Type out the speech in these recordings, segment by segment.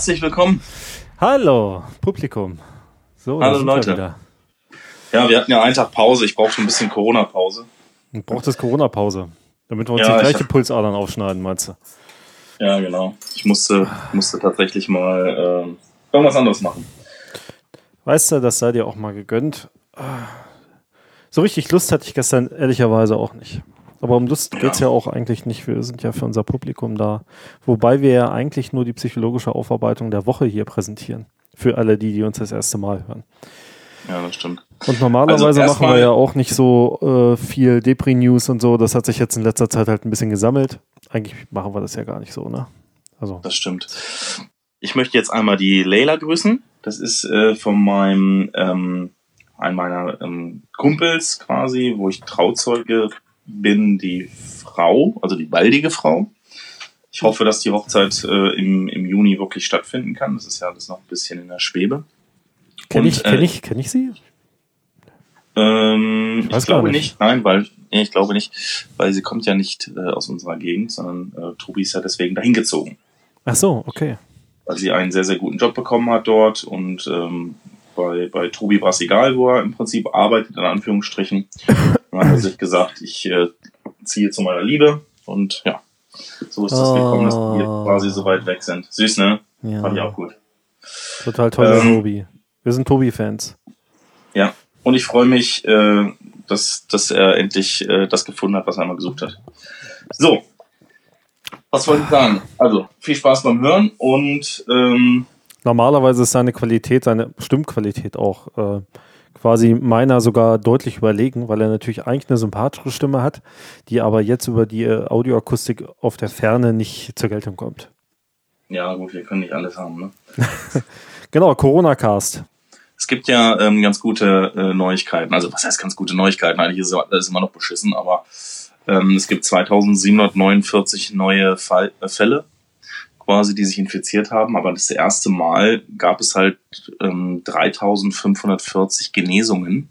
Herzlich willkommen. Hallo, Publikum. So, Hallo Leute. Ja, wir hatten ja einen Tag Pause. Ich brauche schon ein bisschen Corona-Pause. Du brauchst das Corona-Pause, damit wir uns ja, die gleiche Pulsadern aufschneiden, meinst du? Ja, genau. Ich musste, musste tatsächlich mal äh, irgendwas anderes machen. Weißt du, das sei dir auch mal gegönnt. So richtig Lust hatte ich gestern ehrlicherweise auch nicht. Aber um Lust geht es ja. ja auch eigentlich nicht. Wir sind ja für unser Publikum da. Wobei wir ja eigentlich nur die psychologische Aufarbeitung der Woche hier präsentieren. Für alle die, die uns das erste Mal hören. Ja, das stimmt. Und normalerweise also machen wir ja auch nicht so äh, viel Depri-News und so. Das hat sich jetzt in letzter Zeit halt ein bisschen gesammelt. Eigentlich machen wir das ja gar nicht so, ne? Also. Das stimmt. Ich möchte jetzt einmal die Leila grüßen. Das ist äh, von meinem ähm, einen meiner ähm, Kumpels quasi, wo ich Trauzeuge bin, die Frau, also die baldige Frau. Ich hoffe, dass die Hochzeit äh, im, im Juni wirklich stattfinden kann. Das ist ja alles noch ein bisschen in der Schwebe. Kenne ich, kenn äh, ich, kenn ich sie? Ähm, ich, ich glaube nicht. nicht. Nein, weil nee, ich glaube nicht, weil sie kommt ja nicht äh, aus unserer Gegend, sondern äh, Tobi ist ja deswegen dahin gezogen. Ach so, okay. Weil sie einen sehr, sehr guten Job bekommen hat dort und ähm, bei, bei Tobi war es egal, wo er im Prinzip arbeitet, in Anführungsstrichen. Dann hat er sich gesagt, ich äh, ziehe zu meiner Liebe und ja, so ist es oh. gekommen, dass wir quasi so weit weg sind. Süß, ne? Ja. Fand ich auch gut. Total toller ähm, Tobi. Wir sind Tobi-Fans. Ja, und ich freue mich, äh, dass, dass er endlich äh, das gefunden hat, was er einmal gesucht hat. So, was wollte ich sagen? Also, viel Spaß beim Hören und ähm, normalerweise ist seine Qualität, seine Stimmqualität auch äh, quasi meiner sogar deutlich überlegen, weil er natürlich eigentlich eine sympathische Stimme hat, die aber jetzt über die äh, Audioakustik auf der Ferne nicht zur Geltung kommt. Ja, gut, wir können nicht alles haben, ne? genau, Corona-Cast. Es gibt ja ähm, ganz gute äh, Neuigkeiten. Also, was heißt ganz gute Neuigkeiten? Eigentlich ist es immer noch beschissen, aber ähm, es gibt 2749 neue Fall, äh, Fälle quasi, die sich infiziert haben. Aber das erste Mal gab es halt ähm, 3540 Genesungen.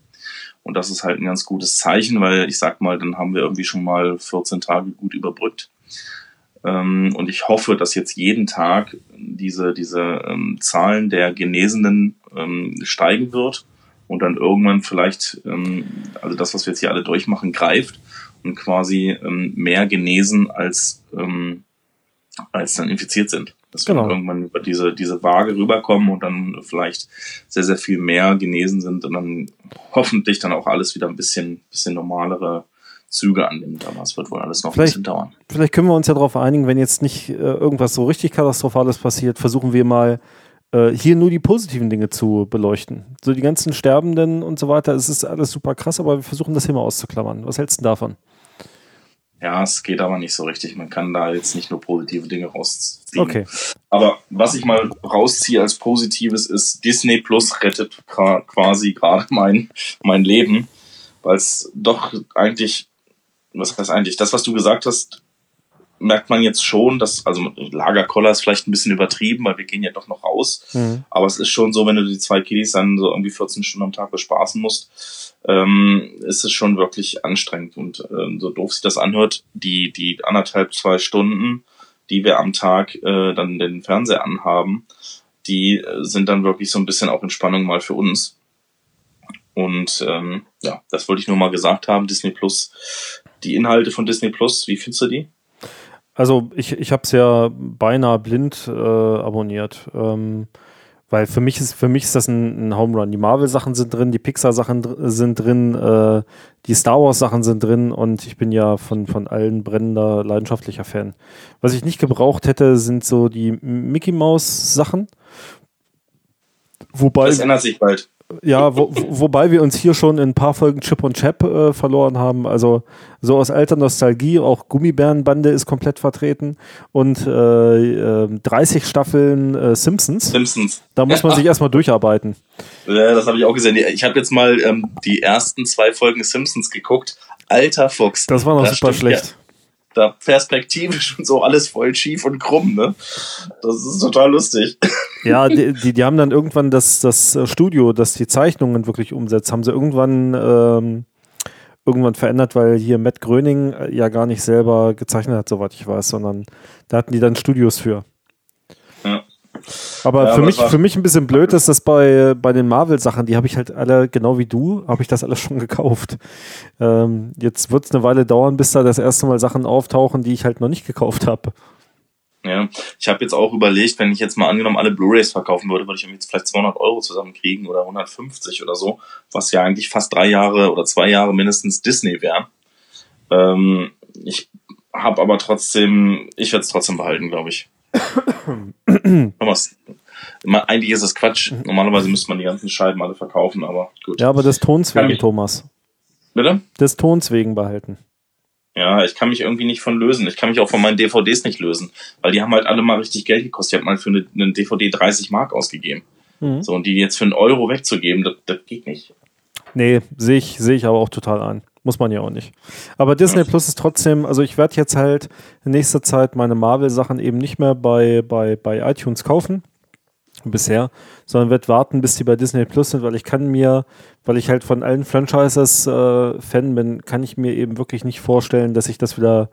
Und das ist halt ein ganz gutes Zeichen, weil ich sag mal, dann haben wir irgendwie schon mal 14 Tage gut überbrückt. Ähm, und ich hoffe, dass jetzt jeden Tag diese, diese ähm, Zahlen der Genesenen ähm, steigen wird und dann irgendwann vielleicht, ähm, also das, was wir jetzt hier alle durchmachen, greift und quasi ähm, mehr genesen als ähm, als dann infiziert sind. Dass genau. wir irgendwann über diese, diese Waage rüberkommen und dann vielleicht sehr, sehr viel mehr genesen sind und dann hoffentlich dann auch alles wieder ein bisschen, bisschen normalere Züge annimmt. Aber es wird wohl alles noch vielleicht, ein bisschen dauern. Vielleicht können wir uns ja darauf einigen, wenn jetzt nicht äh, irgendwas so richtig Katastrophales passiert, versuchen wir mal äh, hier nur die positiven Dinge zu beleuchten. So die ganzen Sterbenden und so weiter, es ist alles super krass, aber wir versuchen das hier mal auszuklammern. Was hältst du davon? Ja, es geht aber nicht so richtig. Man kann da jetzt nicht nur positive Dinge rausziehen. Okay. Aber was ich mal rausziehe als Positives ist, Disney Plus rettet quasi gerade mein, mein Leben, weil es doch eigentlich, was heißt eigentlich, das, was du gesagt hast, merkt man jetzt schon, dass, also Lagerkoller ist vielleicht ein bisschen übertrieben, weil wir gehen ja doch noch raus. Mhm. Aber es ist schon so, wenn du die zwei Kiddies dann so irgendwie 14 Stunden am Tag bespaßen musst, ähm, ist es schon wirklich anstrengend. Und ähm, so doof sich das anhört, die, die anderthalb, zwei Stunden, die wir am Tag äh, dann den Fernseher anhaben, die äh, sind dann wirklich so ein bisschen auch Entspannung mal für uns. Und ähm, ja, das wollte ich nur mal gesagt haben. Disney Plus, die Inhalte von Disney Plus, wie findest du die? Also ich, ich habe es ja beinahe blind äh, abonniert. Ähm, weil für mich ist, für mich ist das ein, ein Home Run. Die Marvel-Sachen sind drin, die Pixar-Sachen dr sind drin, äh, die Star Wars-Sachen sind drin und ich bin ja von, von allen brennender, leidenschaftlicher Fan. Was ich nicht gebraucht hätte, sind so die Mickey Mouse-Sachen. Wobei. Das ändert sich bald. Ja, wo, wobei wir uns hier schon in ein paar Folgen Chip und Chap äh, verloren haben. Also so aus alter Nostalgie, auch Gummibärenbande ist komplett vertreten und äh, äh, 30 Staffeln Simpsons. Simpsons. Da muss man sich erstmal durcharbeiten. Ja, das habe ich auch gesehen. Ich habe jetzt mal ähm, die ersten zwei Folgen Simpsons geguckt. Alter Fuchs. Das war noch das super schlecht. Ja da perspektivisch und so alles voll schief und krumm, ne? Das ist total lustig. Ja, die, die, die haben dann irgendwann das, das Studio, das die Zeichnungen wirklich umsetzt, haben sie irgendwann, ähm, irgendwann verändert, weil hier Matt Gröning äh, ja gar nicht selber gezeichnet hat, soweit ich weiß, sondern da hatten die dann Studios für. Aber Ja, für, aber mich, für mich ein bisschen blöd ist das bei, bei den Marvel-Sachen, die habe ich halt alle, genau wie du, habe ich das alles schon gekauft. Ähm, jetzt wird es eine Weile dauern, bis da das erste Mal Sachen auftauchen, die ich halt noch nicht gekauft habe. Ja, ich habe jetzt auch überlegt, wenn ich jetzt mal angenommen alle Blu-rays verkaufen würde, würde ich jetzt vielleicht 200 Euro zusammenkriegen oder 150 oder so, was ja eigentlich fast drei Jahre oder zwei Jahre mindestens Disney wäre. Ähm, ich habe aber trotzdem, ich werde es trotzdem behalten, glaube ich. Immer- eigentlich ist es Quatsch. Normalerweise müsste man die ganzen Scheiben alle verkaufen, aber gut. Ja, aber des Tons wegen, Thomas. Bitte? Des Tons wegen behalten. Ja, ich kann mich irgendwie nicht von lösen. Ich kann mich auch von meinen DVDs nicht lösen, weil die haben halt alle mal richtig Geld gekostet. Ich habe mal für eine, eine DVD 30 Mark ausgegeben. Mhm. So, und die jetzt für einen Euro wegzugeben, das, das geht nicht. Nee, sehe ich, sehe ich aber auch total ein. Muss man ja auch nicht. Aber Disney Plus ist trotzdem, also ich werde jetzt halt in nächster Zeit meine Marvel-Sachen eben nicht mehr bei, bei, bei iTunes kaufen. Bisher, sondern werde warten, bis die bei Disney Plus sind, weil ich kann mir, weil ich halt von allen Franchises äh, Fan bin, kann ich mir eben wirklich nicht vorstellen, dass ich das wieder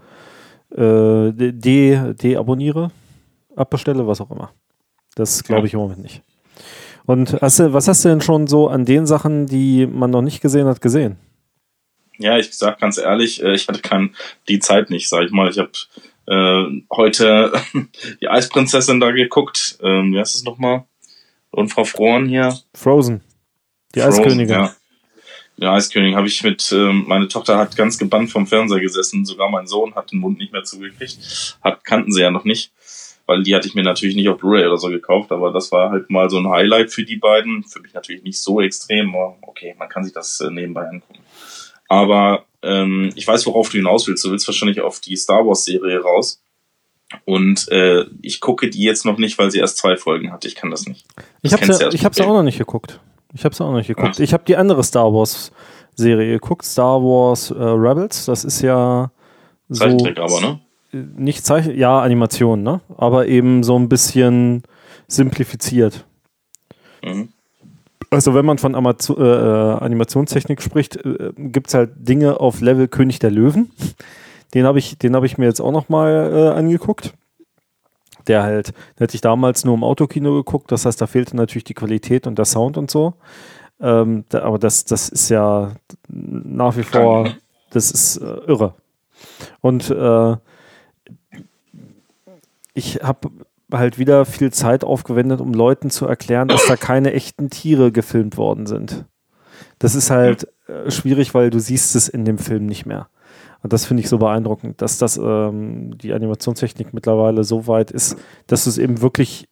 äh, de- deabonniere, abbestelle, was auch immer. Das glaube ich im Moment nicht. Und hast du, was hast du denn schon so an den Sachen, die man noch nicht gesehen hat, gesehen? Ja, ich sag ganz ehrlich, äh, ich hatte kein, die Zeit nicht, sag ich mal. Ich habe äh, heute die Eisprinzessin da geguckt. Ähm, wie heißt es nochmal? Und Frau Frohn hier. Frozen. Die Frozen, Eiskönigin. Ja. Die Eiskönigin habe ich mit, ähm, meine Tochter hat ganz gebannt vom Fernseher gesessen, sogar mein Sohn hat den Mund nicht mehr zugekriegt. Hat, kannten sie ja noch nicht, weil die hatte ich mir natürlich nicht auf Blu-ray oder so gekauft, aber das war halt mal so ein Highlight für die beiden. Für mich natürlich nicht so extrem, aber okay, man kann sich das äh, nebenbei angucken. Aber ähm, ich weiß, worauf du hinaus willst. Du willst wahrscheinlich auf die Star Wars-Serie raus. Und äh, ich gucke die jetzt noch nicht, weil sie erst zwei Folgen hat. Ich kann das nicht. Ich Das habe ja, ja ich hab's das auch noch nicht geguckt. Ich habe es auch noch nicht geguckt. Ah. Ich habe die andere Star Wars Serie geguckt, Star Wars äh, Rebels. Das ist ja so Zeichentrick aber, ne? nicht Zeichen, ja Animation, ne? Aber eben so ein bisschen simplifiziert. Mhm. Also wenn man von Amaz- äh, äh, Animationstechnik spricht, äh, gibt es halt Dinge auf Level König der Löwen. Den habe ich, habe ich mir jetzt auch noch mal äh, angeguckt. Der halt, den hätte ich damals nur im Autokino geguckt, das heißt, da fehlte natürlich die Qualität und der Sound und so. Ähm, da, aber das, das ist ja nach wie vor, das ist äh, irre. Und äh, ich habe halt wieder viel Zeit aufgewendet, um Leuten zu erklären, dass da keine echten Tiere gefilmt worden sind. Das ist halt äh, schwierig, weil du siehst es in dem Film nicht mehr. Und das finde ich so beeindruckend, dass das ähm, die Animationstechnik mittlerweile so weit ist, dass du es eben wirklich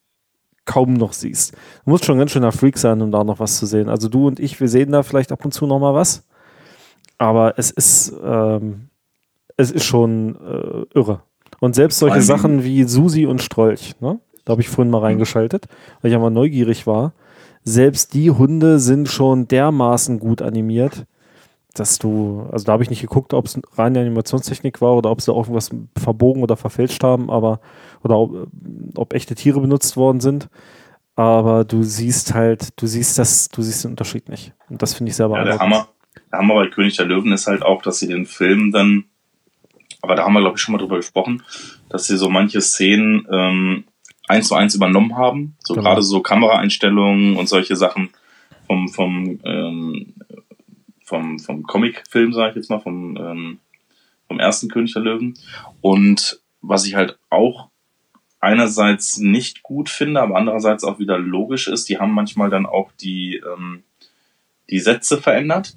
kaum noch siehst. Du musst schon ganz schöner Freak sein, um da noch was zu sehen. Also du und ich, wir sehen da vielleicht ab und zu noch mal was, aber es ist ähm, es ist schon äh, irre. Und selbst solche Sachen wie Susi und Strolch, ne? da habe ich vorhin mal reingeschaltet, weil ich einmal neugierig war. Selbst die Hunde sind schon dermaßen gut animiert, dass du, also da habe ich nicht geguckt, ob es reine Animationstechnik war oder ob sie auch irgendwas verbogen oder verfälscht haben, aber oder ob, ob echte Tiere benutzt worden sind. Aber du siehst halt, du siehst das, du siehst den Unterschied nicht. Und das finde ich sehr Ja, der beeindruckend. Hammer, der Hammer bei König der Löwen ist halt auch, dass sie den Film dann, aber da haben wir, glaube ich, schon mal drüber gesprochen, dass sie so manche Szenen ähm, eins zu eins übernommen haben. So Genau. gerade so Kameraeinstellungen und solche Sachen vom, vom, ähm, vom, vom Comic-Film, sage ich jetzt mal, vom, ähm, vom ersten König der Löwen. Und was ich halt auch einerseits nicht gut finde, aber andererseits auch wieder logisch ist, die haben manchmal dann auch die, ähm, die Sätze verändert.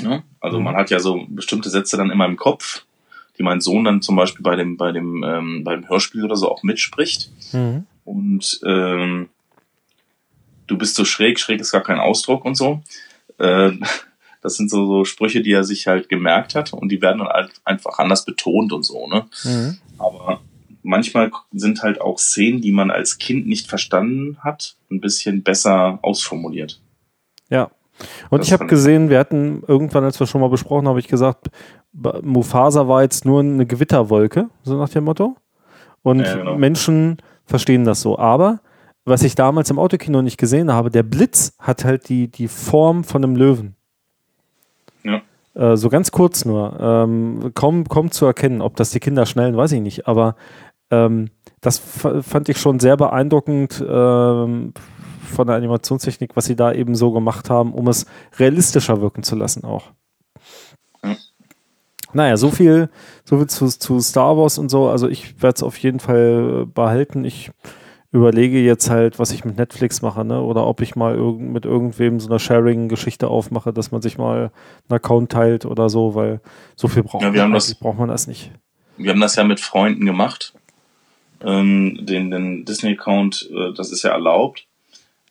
Ja? Also Mhm. man hat ja so bestimmte Sätze dann immer im Kopf, die mein Sohn dann zum Beispiel bei dem, bei dem, ähm, beim Hörspiel oder so auch mitspricht. Mhm. Und ähm, du bist so schräg, schräg ist gar kein Ausdruck und so. Äh, das sind so, so Sprüche, die er sich halt gemerkt hat und die werden dann halt einfach anders betont und so, ne? Mhm. Aber manchmal sind halt auch Szenen, die man als Kind nicht verstanden hat, ein bisschen besser ausformuliert. Ja. Und Das ich habe gesehen, wir hatten irgendwann, als wir schon mal besprochen haben, habe ich gesagt, Mufasa war jetzt nur eine Gewitterwolke, so nach dem Motto. Und Ja, genau. Menschen verstehen das so. Aber was ich damals im Autokino nicht gesehen habe, der Blitz hat halt die, die Form von einem Löwen. Ja. Äh, so ganz kurz nur. Ähm, kaum, kaum zu erkennen, ob das die Kinder schnellen, weiß ich nicht. Aber ähm, das fand ich schon sehr beeindruckend ähm, von der Animationstechnik, was sie da eben so gemacht haben, um es realistischer wirken zu lassen auch. Mhm. Naja, so viel, so viel zu, zu Star Wars und so. Also ich werde es auf jeden Fall behalten. Ich überlege jetzt halt, was ich mit Netflix mache, ne? Oder ob ich mal irg mit irgendwem so eine Sharing-Geschichte aufmache, dass man sich mal einen Account teilt oder so, weil so viel braucht, ja, man, das, braucht man das nicht. Wir haben das ja mit Freunden gemacht. Ähm, den den Disney-Account, äh, das ist ja erlaubt.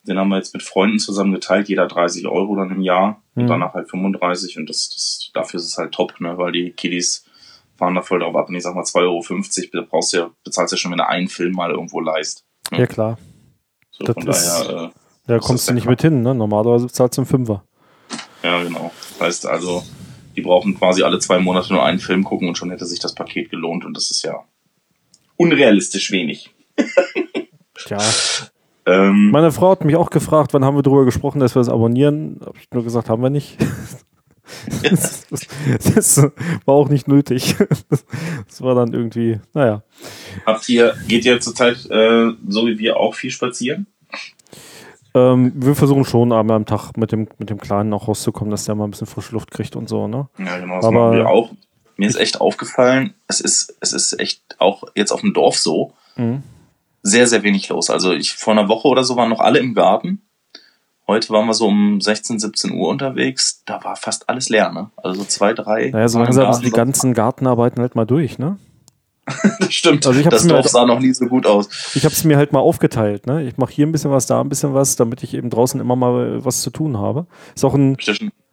Den haben wir jetzt mit Freunden zusammen geteilt, jeder 30 Euro dann im Jahr mhm. und danach halt 35 und das, das, dafür ist es halt top, ne? weil die Kiddies fahren da voll drauf ab und ich sag mal 2,50 Euro, da brauchst du ja, bezahlst ja schon, wenn du einen Film mal irgendwo leist. Ne? Ja, klar. So, das von ist, daher, äh, da kommst du nicht mit hin, ne? Normalerweise bezahlst du einen Fünfer. Ja, genau. Das heißt also, die brauchen quasi alle zwei Monate nur einen Film gucken und schon hätte sich das Paket gelohnt und das ist ja unrealistisch wenig. ja. Ähm, Meine Frau hat mich auch gefragt, wann haben wir darüber gesprochen, dass wir das abonnieren. Habe ich nur gesagt, haben wir nicht. das, das, das, war auch nicht nötig. Das war dann irgendwie, naja. Habt ihr, geht ihr zurzeit äh, so wie wir auch viel spazieren? Ähm, wir versuchen schon einmal am Tag mit dem, mit dem Kleinen auch rauszukommen, dass der mal ein bisschen frische Luft kriegt und so, ne? Ja, genau, das Aber, machen wir auch. Mir ist echt aufgefallen, es ist, es ist echt auch jetzt auf dem Dorf so, mhm. Sehr, sehr wenig los. Also ich vor einer Woche oder so waren noch alle im Garten Heute waren wir so um 16, 17 Uhr unterwegs. Da war fast alles leer, ne? Also so zwei, drei. Naja, so langsam sind die ganzen Gartenarbeiten halt mal durch, ne? das stimmt. Also ich das Dorf halt, sah noch nie so gut aus. Ich habe es mir halt mal aufgeteilt. Ne? Ich mache hier ein bisschen was, da ein bisschen was, damit ich eben draußen immer mal was zu tun habe. Ist auch ein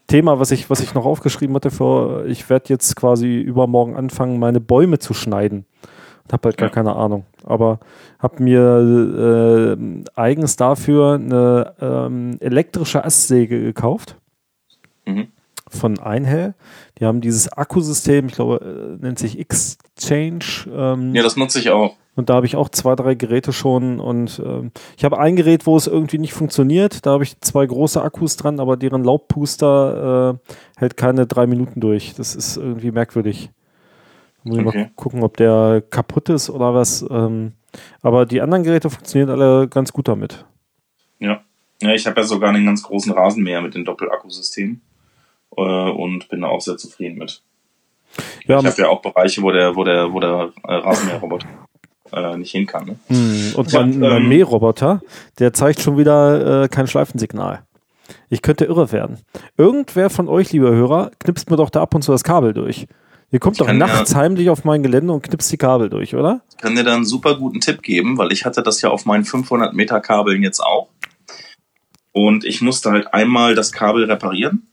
Thema, was ich, was ich noch aufgeschrieben hatte. Für, ich werde jetzt quasi übermorgen anfangen, meine Bäume zu schneiden und habe halt gar keine Ahnung. Aber habe mir äh, eigens dafür eine ähm, elektrische Astsäge gekauft mhm. von Einhell. Die haben dieses Akkusystem, ich glaube, äh, nennt sich Exchange. Ähm, ja, das nutze ich auch. Und da habe ich auch zwei, drei Geräte schon. Und ähm, ich habe ein Gerät, wo es irgendwie nicht funktioniert. Da habe ich zwei große Akkus dran, aber deren Laubpuster äh, hält keine drei Minuten durch. Das ist irgendwie merkwürdig. Muss ich okay. mal gucken, ob der kaputt ist oder was. Ähm, aber die anderen Geräte funktionieren alle ganz gut damit. Ja. Ja, ich habe ja sogar einen ganz großen Rasenmäher mit dem Doppelakkusystem äh, und bin da auch sehr zufrieden mit. Ja, ich habe ja auch Bereiche, wo der, wo der, wo der äh, Rasenmäherroboter äh, nicht hin kann. Ne? Hm, und mein, mein ähm, Mähroboter, der zeigt schon wieder äh, kein Schleifensignal. Ich könnte irre werden. Irgendwer von euch, lieber Hörer, knipst mir doch da ab und zu das Kabel durch. Ihr kommt doch nachts ja, heimlich auf mein Gelände und knipst die Kabel durch, oder? Ich kann dir da einen super guten Tipp geben, weil ich hatte das ja auf meinen 500 Meter Kabeln jetzt auch. Und ich musste halt einmal das Kabel reparieren.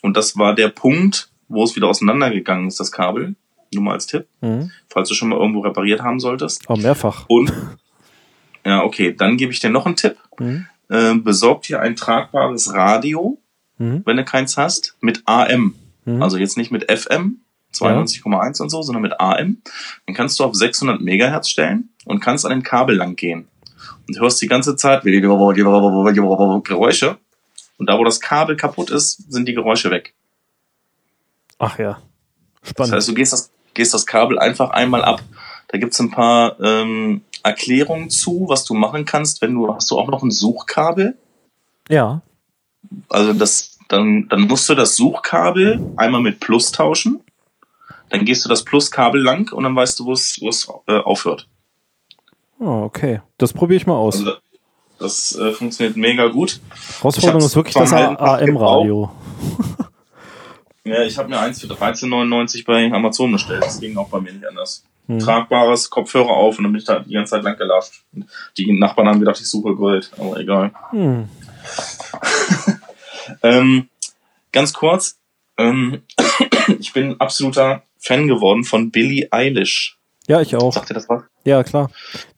Und das war der Punkt, wo es wieder auseinandergegangen ist, das Kabel. Nur mal als Tipp. Mhm. Falls du schon mal irgendwo repariert haben solltest. Oh, mehrfach. Und, ja, okay, dann gebe ich dir noch einen Tipp. Mhm. Äh, besorg dir ein tragbares Radio, mhm. wenn du keins hast, mit AM. Mhm. Also jetzt nicht mit FM, 92,1 ja. und so, sondern mit AM. Dann kannst du auf 600 Megahertz stellen und kannst an den Kabel lang gehen. Und hörst die ganze Zeit Geräusche. Und da, wo das Kabel kaputt ist, sind die Geräusche weg. Ach ja. Spannend. Das heißt, du gehst das, gehst das Kabel einfach einmal ab. Da gibt's ein paar ähm, Erklärungen zu, was du machen kannst, wenn du, hast du auch noch ein Suchkabel? Ja. Also das, dann, dann musst du das Suchkabel einmal mit Plus tauschen dann gehst du das Pluskabel lang und dann weißt du, wo es äh, aufhört. Oh, okay. Das probiere ich mal aus. Also, das äh, funktioniert mega gut. Herausforderung ist wirklich das AM-Radio. ja, ich habe mir eins für 13,99 bei Amazon bestellt. Das ging auch bei mir nicht anders. Hm. Tragbares Kopfhörer auf und dann bin ich da die ganze Zeit lang gelatscht. Die Nachbarn haben gedacht, ich suche Gold, aber egal. Hm. ähm, ganz kurz, ähm, ich bin absoluter Fan geworden von Billie Eilish. Ja, ich auch. Sagt ihr das was? Ja, klar.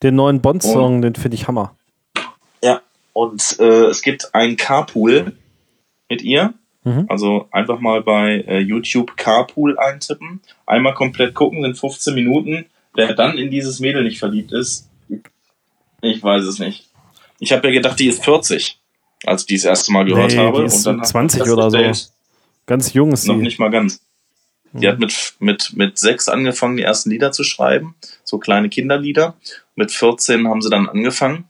Den neuen Bond-Song, den finde ich Hammer. Ja, und äh, es gibt ein Carpool mit ihr. Mhm. Also einfach mal bei äh, YouTube Carpool eintippen. Einmal komplett gucken, sind 15 Minuten. Wer dann in dieses Mädel nicht verliebt ist, ich weiß es nicht. Ich habe ja gedacht, die ist 40, als ich die das erste Mal gehört nee, habe. Die ist und dann 20 oder so. Ganz jung ist sie. Noch nicht mal ganz. Die hat mit, mit, mit sechs angefangen, die ersten Lieder zu schreiben, so kleine Kinderlieder. Mit 14 haben sie dann angefangen.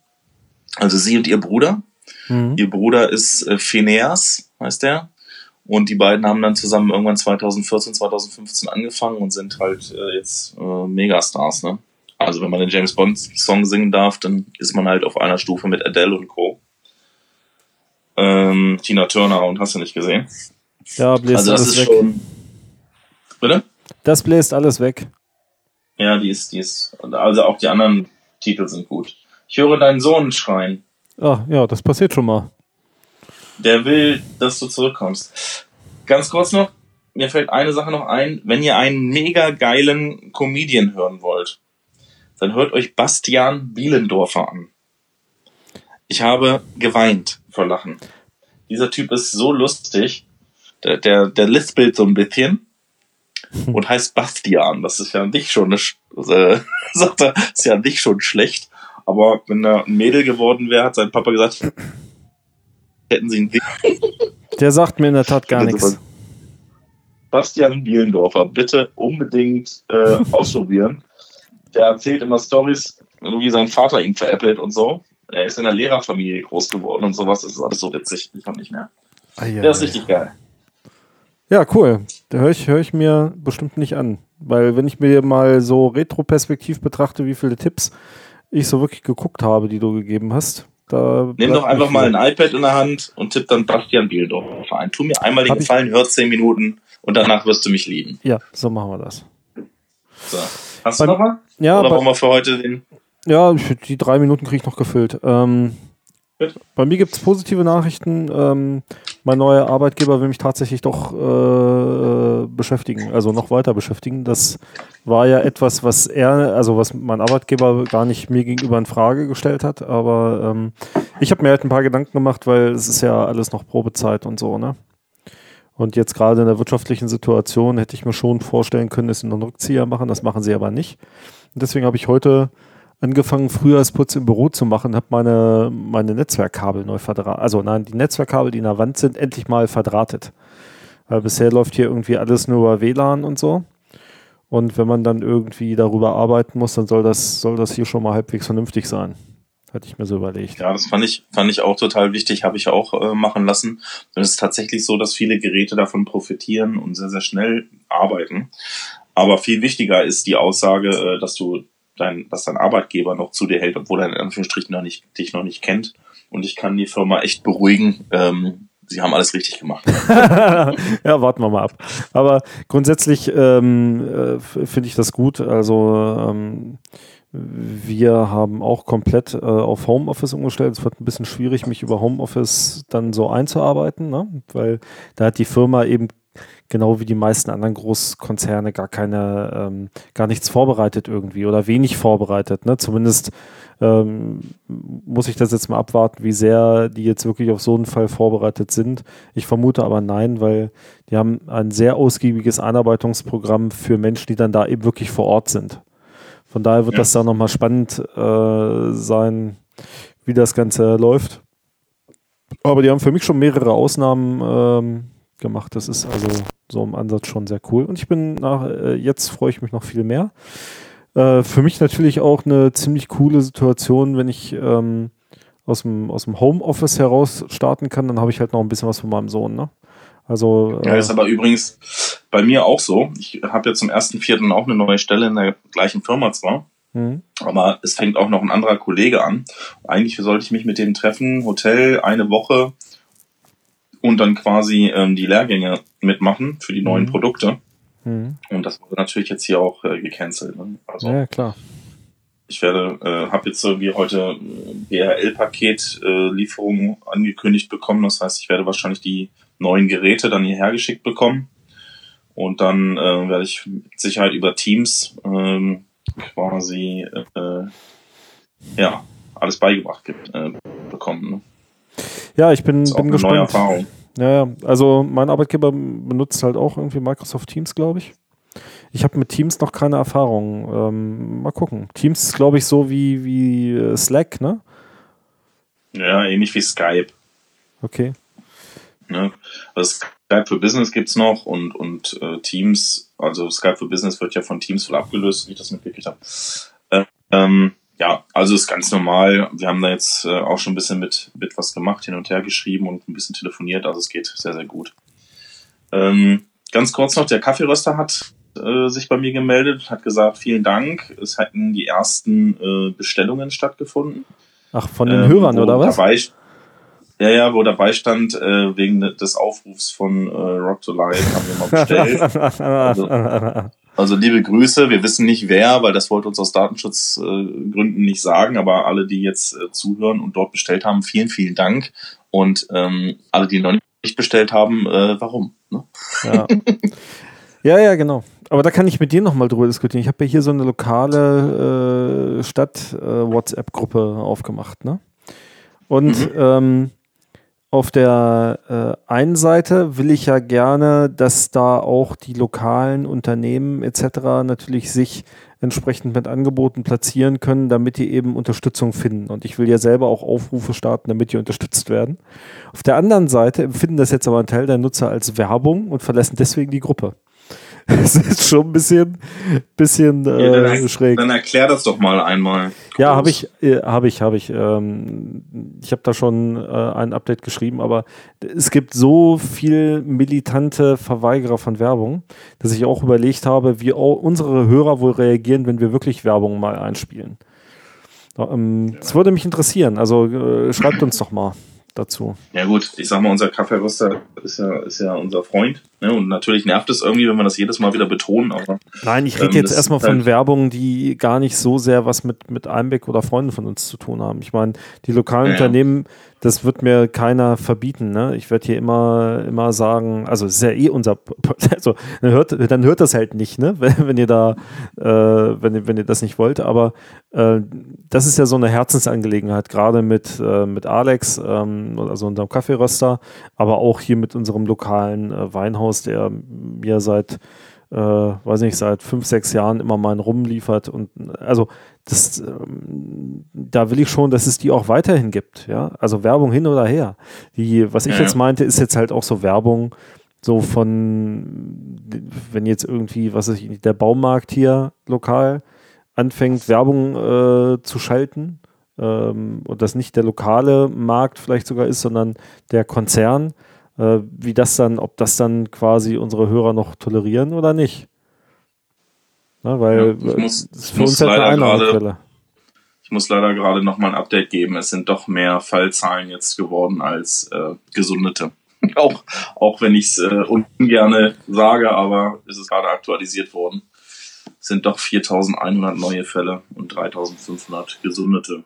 Also sie und ihr Bruder. Mhm. Ihr Bruder ist äh, Phineas, heißt der. Und die beiden haben dann zusammen irgendwann 2014, 2015 angefangen und sind halt äh, jetzt äh, Megastars, ne? Also wenn man den James Bond Song singen darf, dann ist man halt auf einer Stufe mit Adele und Co. Ähm, Tina Turner und hast du nicht gesehen? Ja, bläst also das alles ist weg. schon. Bitte? Das bläst alles weg. Ja, die ist, die ist. Also auch die anderen Titel sind gut. Ich höre deinen Sohn schreien. Ah, ja, das passiert schon mal. Der will, dass du zurückkommst. Ganz kurz noch, mir fällt eine Sache noch ein. Wenn ihr einen mega geilen Comedian hören wollt, dann hört euch Bastian Bielendorfer an. Ich habe geweint vor Lachen. Dieser Typ ist so lustig. Der, der, der lispelt so ein bisschen und heißt Bastian. Das ist ja nicht schon eine, äh, sagt er, ist ja nicht schon schlecht. Aber wenn er ein Mädel geworden wäre, hat sein Papa gesagt, hätten sie ihn. Der sagt mir in der Tat gar nichts. Bastian Bielendorfer, bitte unbedingt äh, ausprobieren. Der erzählt immer Stories, wie sein Vater ihn veräppelt und so. Er ist in einer Lehrerfamilie groß geworden und sowas. Das ist alles so witzig. Ich kann nicht mehr. Ah, ja, Der ist richtig geil. Ja, cool. Da höre ich, hör ich mir bestimmt nicht an. Weil wenn ich mir mal so retroperspektiv betrachte, wie viele Tipps ich so wirklich geguckt habe, die du gegeben hast, da Nimm doch einfach mal ein iPad in der Hand und tipp dann Bastian Bieldorf ein. Tu mir einmal den Gefallen, hör zehn Minuten und danach wirst du mich lieben. Ja, so machen wir das. So. Hast du noch mal? Ja. Oder wollen wir für heute den? Ja, die drei Minuten kriege ich noch gefüllt. Ähm, bei mir gibt es positive Nachrichten. Ähm, mein neuer Arbeitgeber will mich tatsächlich doch äh, beschäftigen, also noch weiter beschäftigen. Das war ja etwas, was er, also was mein Arbeitgeber gar nicht mir gegenüber in Frage gestellt hat. Aber ähm, ich habe mir halt ein paar Gedanken gemacht, weil es ist ja alles noch Probezeit und so, ne? Und jetzt gerade in der wirtschaftlichen Situation hätte ich mir schon vorstellen können, dass sie noch einen Rückzieher machen. Das machen sie aber nicht. Und deswegen habe ich heute angefangen, Frühjahrsputz im Büro zu machen, habe meine, meine Netzwerkkabel neu verdrahtet. Also nein, die Netzwerkkabel, die in der Wand sind, endlich mal verdrahtet. Weil bisher läuft hier irgendwie alles nur über WLAN und so. Und wenn man dann irgendwie darüber arbeiten muss, dann soll das, soll das hier schon mal halbwegs vernünftig sein. Hatte ich mir so überlegt. Ja, das fand ich, fand ich auch total wichtig, habe ich auch äh, machen lassen. Und es ist tatsächlich so, dass viele Geräte davon profitieren und sehr, sehr schnell arbeiten. Aber viel wichtiger ist die Aussage, äh, dass du dein, dass dein Arbeitgeber noch zu dir hält, obwohl er in Anführungsstrichen noch nicht, dich noch nicht kennt. Und ich kann die Firma echt beruhigen. Ähm, sie haben alles richtig gemacht. ja, warten wir mal ab. Aber grundsätzlich ähm, äh, finde ich das gut. Also ähm, wir haben auch komplett äh, auf Homeoffice umgestellt. Es wird ein bisschen schwierig, mich über Homeoffice dann so einzuarbeiten, ne? weil da hat die Firma eben genau wie die meisten anderen Großkonzerne gar keine, ähm, gar nichts vorbereitet irgendwie oder wenig vorbereitet. Ne? Zumindest ähm, muss ich das jetzt mal abwarten, wie sehr die jetzt wirklich auf so einen Fall vorbereitet sind. Ich vermute aber nein, weil die haben ein sehr ausgiebiges Einarbeitungsprogramm für Menschen, die dann da eben wirklich vor Ort sind. Von daher wird ja. das da nochmal spannend äh, sein, wie das Ganze läuft. Aber die haben für mich schon mehrere Ausnahmen ähm, gemacht. Das ist also so im Ansatz schon sehr cool. Und ich bin nach, äh, jetzt freue ich mich noch viel mehr. Äh, für mich natürlich auch eine ziemlich coole Situation, wenn ich ähm, aus dem, aus dem Homeoffice heraus starten kann, dann habe ich halt noch ein bisschen was von meinem Sohn, ne? Also. Äh, ja, ist aber übrigens bei mir auch so. Ich habe ja zum ersten Vierten auch eine neue Stelle in der gleichen Firma zwar. Mhm. Aber es fängt auch noch ein anderer Kollege an. Eigentlich sollte ich mich mit dem treffen, Hotel, eine Woche und dann quasi ähm, die Lehrgänge mitmachen für die neuen mhm. Produkte. Mhm. Und das wurde natürlich jetzt hier auch äh, gecancelt. Ne? Also, ja, klar. Ich werde, äh, habe jetzt irgendwie heute DHL-Paket-Lieferungen äh, angekündigt bekommen. Das heißt, ich werde wahrscheinlich die neuen Geräte dann hierher geschickt bekommen. Und dann äh, werde ich mit Sicherheit über Teams ähm, quasi äh, ja alles beigebracht äh, bekommen. Ne? Ja, ich bin, bin gespannt. Neue Erfahrung. Ja, also mein Arbeitgeber benutzt halt auch irgendwie Microsoft Teams, glaube ich. Ich habe mit Teams noch keine Erfahrung. Ähm, mal gucken. Teams ist, glaube ich, so wie, wie äh, Slack, ne? Ja, ähnlich wie Skype. Okay. Ne? Also Skype für Business gibt es noch und, und äh, Teams Also Skype for Business wird ja von Teams voll abgelöst, wie ich das mitgekriegt habe. Äh, ähm, ja, also ist ganz normal. Wir haben da jetzt äh, auch schon ein bisschen mit, mit was gemacht, hin und her geschrieben und ein bisschen telefoniert. Also es geht sehr, sehr gut. Ähm, ganz kurz noch, der Kaffeeröster hat äh, sich bei mir gemeldet, hat gesagt, vielen Dank. Es hätten die ersten äh, Bestellungen stattgefunden. Ach, von den ähm, Hörern, oder was? Dabei, ja, ja, wo dabei stand, äh, wegen des Aufrufs von äh, Rock to Life haben wir mal bestellt. also, also, liebe Grüße, wir wissen nicht wer, weil das wollte uns aus Datenschutzgründen äh, nicht sagen, aber alle, die jetzt äh, zuhören und dort bestellt haben, vielen, vielen Dank. Und ähm, alle, die noch nicht bestellt haben, äh, warum? Ne? Ja. ja, ja, genau. Aber da kann ich mit dir nochmal drüber diskutieren. Ich habe ja hier so eine lokale äh, Stadt-WhatsApp-Gruppe äh, aufgemacht, ne? Und mhm. ähm, auf der äh, einen Seite will ich ja gerne, dass da auch die lokalen Unternehmen etc. natürlich sich entsprechend mit Angeboten platzieren können, damit die eben Unterstützung finden. Und ich will ja selber auch Aufrufe starten, damit die unterstützt werden. Auf der anderen Seite empfinden das jetzt aber ein Teil der Nutzer als Werbung und verlassen deswegen die Gruppe. Es ist schon ein bisschen, bisschen äh, ja, dann, schräg. Dann erklär das doch mal einmal. Ja, habe ich, äh, habe ich, habe ich. Ähm, ich habe da schon äh, ein Update geschrieben, aber es gibt so viel militante Verweigerer von Werbung, dass ich auch überlegt habe, wie unsere Hörer wohl reagieren, wenn wir wirklich Werbung mal einspielen. Ähm, das würde mich interessieren. Also äh, schreibt uns doch mal dazu. Ja gut, ich sag mal, unser Kaffeeröster ist ja, ist ja unser Freund. Ne? Und natürlich nervt es irgendwie, wenn wir das jedes Mal wieder betonen. Aber, Nein, ich rede ähm, jetzt erstmal von halt Werbung, die gar nicht so sehr was mit, mit Einbeck oder Freunden von uns zu tun haben. Ich meine, die lokalen ja, Unternehmen das wird mir keiner verbieten. Ne? Ich werde hier immer, immer sagen, also es ist ja eh unser, also dann hört, dann hört das halt nicht, ne? wenn, wenn ihr da, äh, wenn, wenn ihr das nicht wollt. Aber äh, das ist ja so eine Herzensangelegenheit, gerade mit, äh, mit Alex, ähm, also unserem Kaffeeröster, aber auch hier mit unserem lokalen äh, Weinhaus, der mir seit äh, weiß nicht, seit fünf, sechs Jahren immer mal einen rumliefert und also das, ähm, da will ich schon, dass es die auch weiterhin gibt, ja. Also Werbung hin oder her. Die, was ich ja. jetzt meinte, ist jetzt halt auch so Werbung, so von, wenn jetzt irgendwie, was ist der Baumarkt hier lokal anfängt, Werbung äh, zu schalten, ähm, und das nicht der lokale Markt vielleicht sogar ist, sondern der Konzern, äh, wie das dann, ob das dann quasi unsere Hörer noch tolerieren oder nicht. Ne, weil ja, muss, das ist für uns halt eine Einnahmequelle. Ich muss leider gerade noch mal ein Update geben. Es sind doch mehr Fallzahlen jetzt geworden als äh, gesundete. auch, auch wenn ich es äh, ungern sage, aber es ist gerade aktualisiert worden. Es sind doch 4100 neue Fälle und 3500 gesundete.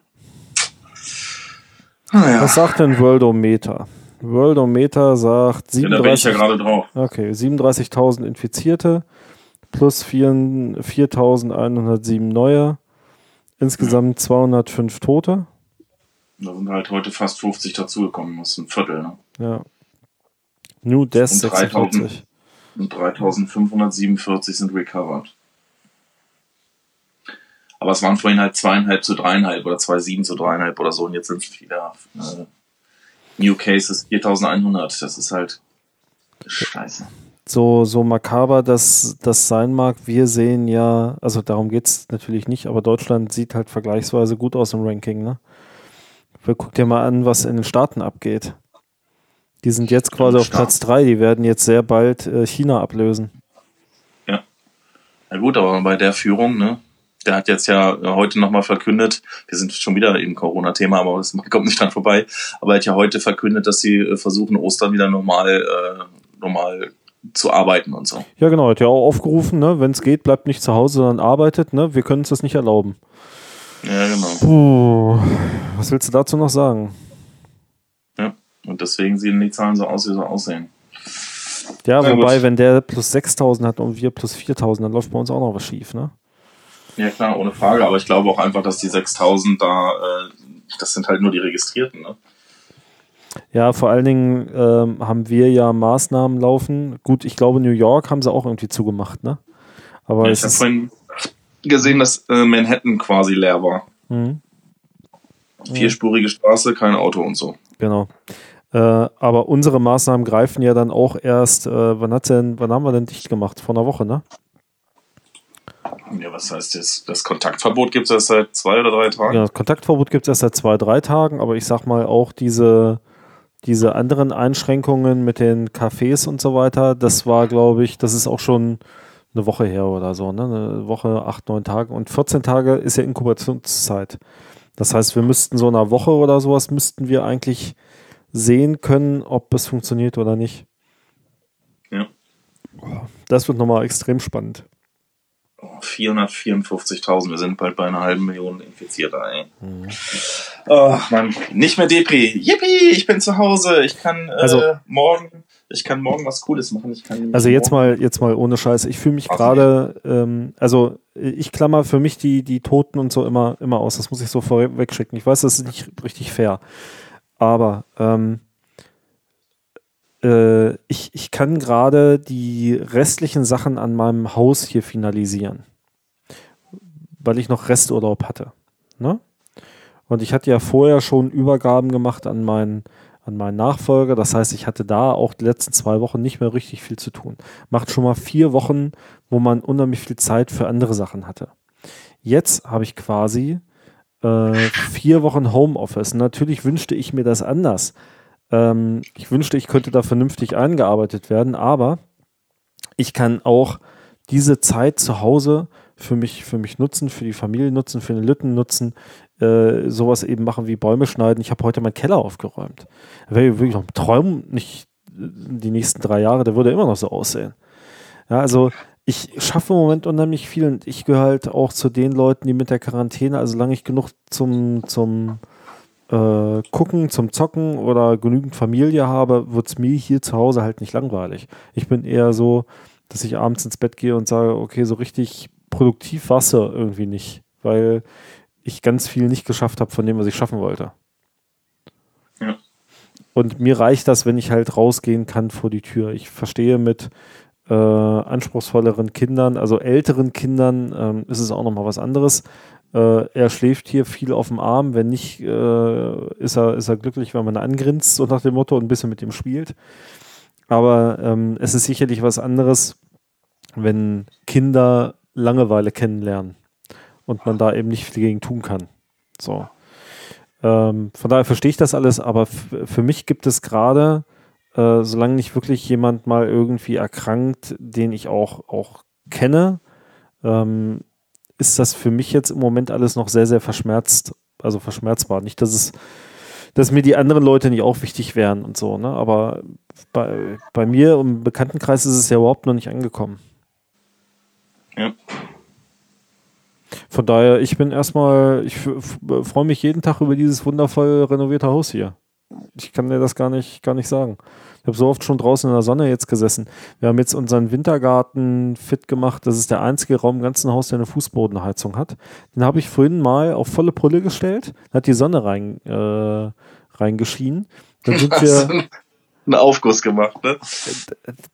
Ah, Was sagt denn Worldometer? Worldometer sagt 37. Ja, ja. Okay, 37.000 Infizierte, plus 4.107 neue, insgesamt 205 Tote. Da sind halt heute fast 50 dazugekommen, das ist ein Viertel. Ne? Ja. New Deaths 46. Und 3547 sind recovered. Aber es waren vorhin halt zweieinhalb zu dreieinhalb oder zwei sieben zu dreieinhalb oder so und jetzt sind es wieder äh, New Cases 4100. Das ist halt scheiße so, so makaber das, das sein mag, wir sehen ja, also darum geht es natürlich nicht, aber Deutschland sieht halt vergleichsweise gut aus im Ranking, ne? Guck dir mal an, was in den Staaten abgeht. Die sind jetzt quasi auf Platz 3, die werden jetzt sehr bald äh, China ablösen. Ja. Na gut, aber bei der Führung, ne? Der hat jetzt ja heute nochmal verkündet, wir sind schon wieder im Corona-Thema, aber das kommt nicht dran vorbei, aber er hat ja heute verkündet, dass sie äh, versuchen, Ostern wieder normal, äh, normal zu arbeiten und so. Ja, genau, hat ja auch aufgerufen, ne? wenn es geht, bleibt nicht zu Hause, sondern arbeitet, ne? Wir können uns das nicht erlauben. Ja, genau. Puh, was willst du dazu noch sagen? Ja, und deswegen sehen die Zahlen so aus, wie sie aussehen. Ja, Na wobei, gut. wenn der plus 6000 hat und wir plus 4000, dann läuft bei uns auch noch was schief, ne? Ja, klar, ohne Frage, aber ich glaube auch einfach, dass die 6000 da, äh, das sind halt nur die Registrierten, ne? Ja, vor allen Dingen ähm, haben wir ja Maßnahmen laufen. Gut, ich glaube, New York haben sie auch irgendwie zugemacht, ne? Aber ja, ich habe vorhin gesehen, dass äh, Manhattan quasi leer war. Mhm. Vierspurige Straße, kein Auto und so. Genau. Äh, aber unsere Maßnahmen greifen ja dann auch erst, äh, wann, hat denn, wann haben wir denn dicht gemacht? Vor einer Woche, ne? Ja, was heißt das? Das Kontaktverbot gibt es erst seit zwei oder drei Tagen? Ja, das Kontaktverbot gibt es erst seit zwei, drei Tagen, aber ich sag mal auch diese, diese anderen Einschränkungen mit den Cafés und so weiter, das war, glaube ich, das ist auch schon eine Woche her oder so, ne? Eine Woche, acht, neun Tage. Und 14 Tage ist ja Inkubationszeit. Das heißt, wir müssten so einer Woche oder sowas, müssten wir eigentlich sehen können, ob es funktioniert oder nicht. Ja. Das wird nochmal extrem spannend. 454.000, wir sind bald bei einer halben Million Infizierter, ey. Mhm. Oh, Mann. Nicht mehr Depri. Yippie, ich bin zu Hause. Ich kann äh, also, morgen, ich kann morgen was Cooles machen. Ich kann also jetzt mal, jetzt mal ohne Scheiß. Ich fühle mich gerade, ähm, also ich klammer für mich die, die Toten und so immer, immer aus. Das muss ich so vorweg schicken. Ich weiß, das ist nicht richtig fair. Aber ähm, äh, ich, ich kann gerade die restlichen Sachen an meinem Haus hier finalisieren, weil ich noch Resturlaub hatte. Ne? Und ich hatte ja vorher schon Übergaben gemacht an meinen, an meinen Nachfolger. Das heißt, ich hatte da auch die letzten zwei Wochen nicht mehr richtig viel zu tun. Macht schon mal vier Wochen, wo man unheimlich viel Zeit für andere Sachen hatte. Jetzt habe ich quasi äh, vier Wochen Homeoffice. Natürlich wünschte ich mir das anders. Ähm, ich wünschte, ich könnte da vernünftig eingearbeitet werden, aber ich kann auch diese Zeit zu Hause für mich, für mich nutzen, für die Familie nutzen, für den Lütten nutzen, äh, sowas eben machen wie Bäume schneiden. Ich habe heute meinen Keller aufgeräumt. Wäre wirklich noch ein Traum, nicht die nächsten drei Jahre, der würde immer noch so aussehen. Ja, also ich schaffe im Moment unheimlich viel und ich gehöre halt auch zu den Leuten, die mit der Quarantäne, also solange ich genug zum, zum äh, Gucken, zum Zocken oder genügend Familie habe, wird es mir hier zu Hause halt nicht langweilig. Ich bin eher so, dass ich abends ins Bett gehe und sage, okay, so richtig produktiv Wasser irgendwie nicht, weil ich ganz viel nicht geschafft habe von dem, was ich schaffen wollte. Ja. Und mir reicht das, wenn ich halt rausgehen kann vor die Tür. Ich verstehe mit äh, anspruchsvolleren Kindern, also älteren Kindern, ähm, ist es auch nochmal was anderes. Äh, er schläft hier viel auf dem Arm, wenn nicht, äh, ist, er, ist er glücklich, wenn man angrinst, so nach dem Motto, und ein bisschen mit ihm spielt. Aber ähm, es ist sicherlich was anderes, wenn Kinder Langeweile kennenlernen und man da eben nicht viel gegen tun kann. So. Ähm, von daher verstehe ich das alles, aber für mich gibt es gerade äh, solange nicht wirklich jemand mal irgendwie erkrankt, den ich auch, auch kenne, ähm, ist das für mich jetzt im Moment alles noch sehr, sehr verschmerzt, also verschmerzbar. Nicht, dass es, dass mir die anderen Leute nicht auch wichtig wären und so, ne? Aber bei, bei mir im Bekanntenkreis ist es ja überhaupt noch nicht angekommen. Ja. Von daher, ich bin erstmal, ich freue mich jeden Tag über dieses wundervoll renovierte Haus hier. Ich kann dir das gar nicht, gar nicht sagen. Ich habe so oft schon draußen in der Sonne jetzt gesessen. Wir haben jetzt unseren Wintergarten fit gemacht. Das ist der einzige Raum im ganzen Haus, der eine Fußbodenheizung hat. Den habe ich vorhin mal auf volle Pulle gestellt. Da hat die Sonne rein, äh, reingeschienen. Dann sind wir, einen Aufguss gemacht, ne?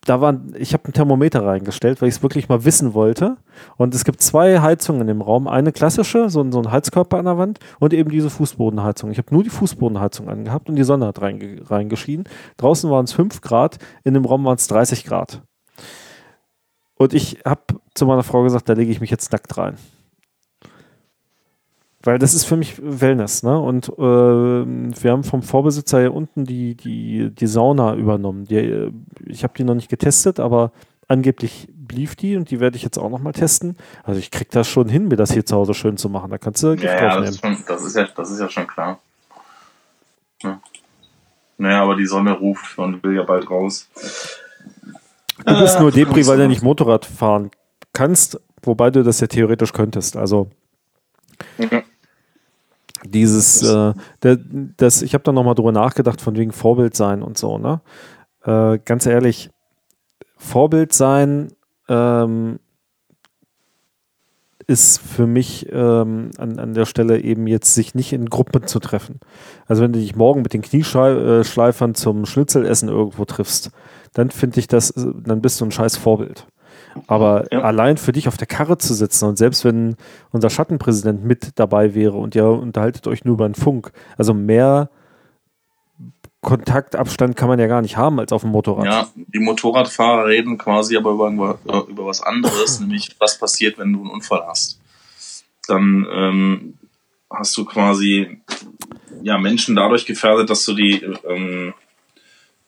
Da waren, ich habe ein Thermometer reingestellt, weil ich es wirklich mal wissen wollte. Und es gibt zwei Heizungen im Raum. Eine klassische, so, so ein Heizkörper an der Wand und eben diese Fußbodenheizung. Ich habe nur die Fußbodenheizung angehabt und die Sonne hat reinge reingeschienen. Draußen waren es 5 Grad, in dem Raum waren es 30 Grad. Und ich habe zu meiner Frau gesagt, da lege ich mich jetzt nackt rein. Weil das ist für mich Wellness, ne? Und äh, wir haben vom Vorbesitzer hier unten die, die, die Sauna übernommen. Die, ich habe die noch nicht getestet, aber angeblich lief die und die werde ich jetzt auch nochmal testen. Also ich krieg das schon hin, mir das hier zu Hause schön zu machen. Da kannst du Gift ja, ja, das ist, schon, das, ist ja, das ist ja schon klar. Ja. Naja, aber die Sonne ruft und will ja bald raus. Du bist nur Depri, weil du nicht Motorrad fahren kannst, wobei du das ja theoretisch könntest. Also. Ja. Dieses, äh, der, das, ich habe da nochmal drüber nachgedacht, von wegen Vorbild sein und so, ne? Äh, ganz ehrlich, Vorbild sein ähm, ist für mich ähm, an, an der Stelle eben jetzt sich nicht in Gruppen zu treffen. Also wenn du dich morgen mit den Knieschleifern zum Schnitzelessen irgendwo triffst, dann finde ich das, dann bist du ein scheiß Vorbild. Aber ja. allein für dich auf der Karre zu sitzen und selbst wenn unser Schattenpräsident mit dabei wäre und ihr unterhaltet euch nur über den Funk, also mehr Kontaktabstand kann man ja gar nicht haben als auf dem Motorrad. Ja, die Motorradfahrer reden quasi aber über, über was anderes, nämlich was passiert, wenn du einen Unfall hast. Dann ähm, hast du quasi ja Menschen dadurch gefährdet, dass du die ähm,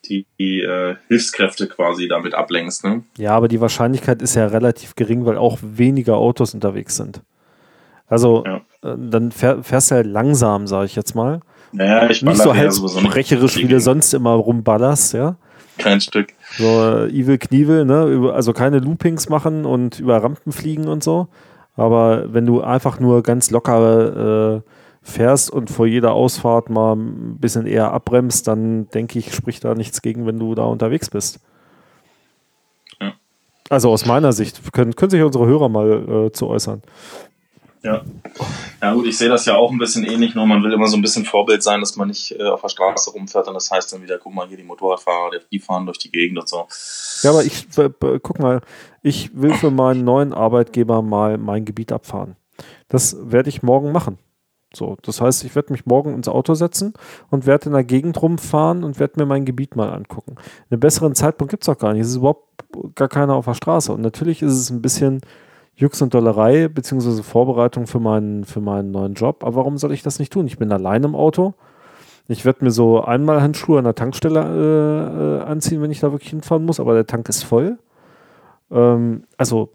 die, die äh, Hilfskräfte quasi damit ablenkst. Ne? Ja, aber die Wahrscheinlichkeit ist ja relativ gering, weil auch weniger Autos unterwegs sind. Also ja. äh, dann fähr, fährst du halt langsam, sage ich jetzt mal. Naja, ich Nicht so halt sprecherisch, wie du sonst immer rumballerst, ja. Kein Stück. So äh, Evil Knievel, ne? Also keine Loopings machen und über Rampen fliegen und so. Aber wenn du einfach nur ganz locker äh, fährst und vor jeder Ausfahrt mal ein bisschen eher abbremst, dann denke ich, spricht da nichts gegen, wenn du da unterwegs bist. Ja. Also aus meiner Sicht können, können sich unsere Hörer mal äh, zu äußern. Ja. Ja gut, ich sehe das ja auch ein bisschen ähnlich, nur man will immer so ein bisschen Vorbild sein, dass man nicht äh, auf der Straße rumfährt und das heißt dann wieder, guck mal hier die Motorradfahrer, die fahren durch die Gegend und so. Ja, aber ich, guck mal, ich will für meinen neuen Arbeitgeber mal mein Gebiet abfahren. Das werde ich morgen machen. So, das heißt, ich werde mich morgen ins Auto setzen und werde in der Gegend rumfahren und werde mir mein Gebiet mal angucken. Einen besseren Zeitpunkt gibt es auch gar nicht. Es ist überhaupt gar keiner auf der Straße. Und natürlich ist es ein bisschen Jux und Dollerei, beziehungsweise Vorbereitung für meinen, für meinen neuen Job. Aber warum soll ich das nicht tun? Ich bin allein im Auto. Ich werde mir so einmal Handschuhe an der Tankstelle äh, äh, anziehen, wenn ich da wirklich hinfahren muss, aber der Tank ist voll. Ähm, also,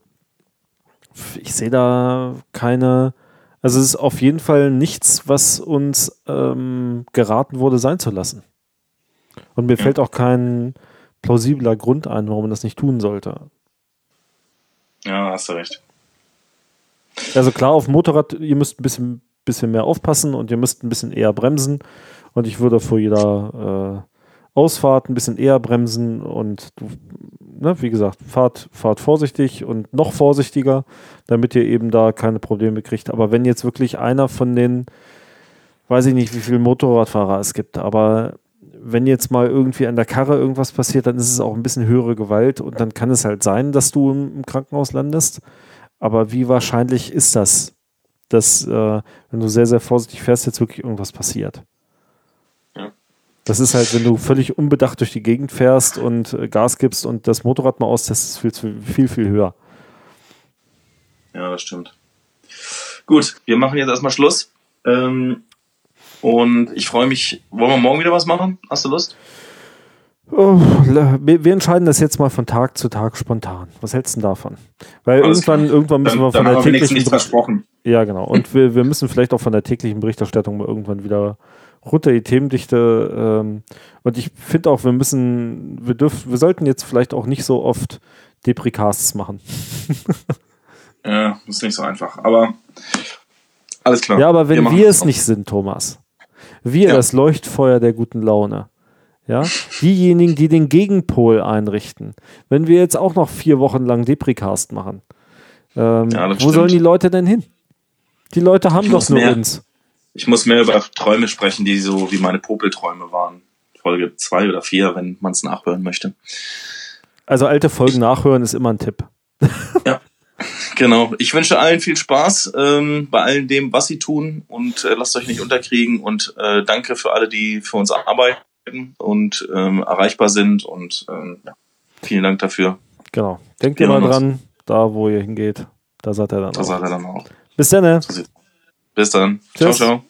ich sehe da keine also es ist auf jeden Fall nichts, was uns ähm, geraten wurde, sein zu lassen. Und mir ja. fällt auch kein plausibler Grund ein, warum man das nicht tun sollte. Ja, hast du recht. Also klar, auf dem Motorrad, ihr müsst ein bisschen, bisschen mehr aufpassen und ihr müsst ein bisschen eher bremsen. Und ich würde vor jeder äh, Ausfahrt ein bisschen eher bremsen und du, ne, wie gesagt, fahrt, fahrt vorsichtig und noch vorsichtiger, damit ihr eben da keine Probleme kriegt. Aber wenn jetzt wirklich einer von den, weiß ich nicht, wie viele Motorradfahrer es gibt, aber wenn jetzt mal irgendwie an der Karre irgendwas passiert, dann ist es auch ein bisschen höhere Gewalt und dann kann es halt sein, dass du im, Krankenhaus landest. Aber wie wahrscheinlich ist das, dass, äh, wenn du sehr, sehr vorsichtig fährst, jetzt wirklich irgendwas passiert? Das ist halt, wenn du völlig unbedacht durch die Gegend fährst und äh, Gas gibst und das Motorrad mal austestest, viel, viel, viel höher. Ja, das stimmt. Gut, wir machen jetzt erstmal Schluss. Ähm, und ich freue mich. Wollen wir morgen wieder was machen? Hast du Lust? Oh, wir entscheiden das jetzt mal von Tag zu Tag spontan. Was hältst du denn davon? Weil Alles irgendwann, irgendwann müssen dann, wir von der täglichen versprochen. Ja, genau. Und wir, wir müssen vielleicht auch von der täglichen Berichterstattung mal irgendwann wieder runter, die Themendichte. Ähm, und ich finde auch, wir müssen, wir dürfen, wir sollten jetzt vielleicht auch nicht so oft Depricasts machen. ja, ist nicht so einfach. Aber alles klar. Ja, aber wenn wir, wir es nicht sind, Thomas, wir ja. das Leuchtfeuer der guten Laune, ja, diejenigen, die den Gegenpol einrichten, wenn wir jetzt auch noch vier Wochen lang Depricast machen, ähm, ja, wo stimmt. sollen die Leute denn hin? Die Leute haben doch nur mehr. uns. Ich muss mehr über Träume sprechen, die so wie meine Popelträume waren. Folge zwei oder vier, wenn man es nachhören möchte. Also alte Folgen nachhören ist immer ein Tipp. ja, genau. Ich wünsche allen viel Spaß ähm, bei all dem, was sie tun und äh, lasst euch nicht unterkriegen und äh, danke für alle, die für uns arbeiten und ähm, erreichbar sind und ähm, ja, vielen Dank dafür. Genau. Denkt ihr mal dran, da wo ihr hingeht, da seid ihr dann da auch. Da seid ihr dann auch. Bis dann. Bis dann. Tschüss. Ciao, ciao.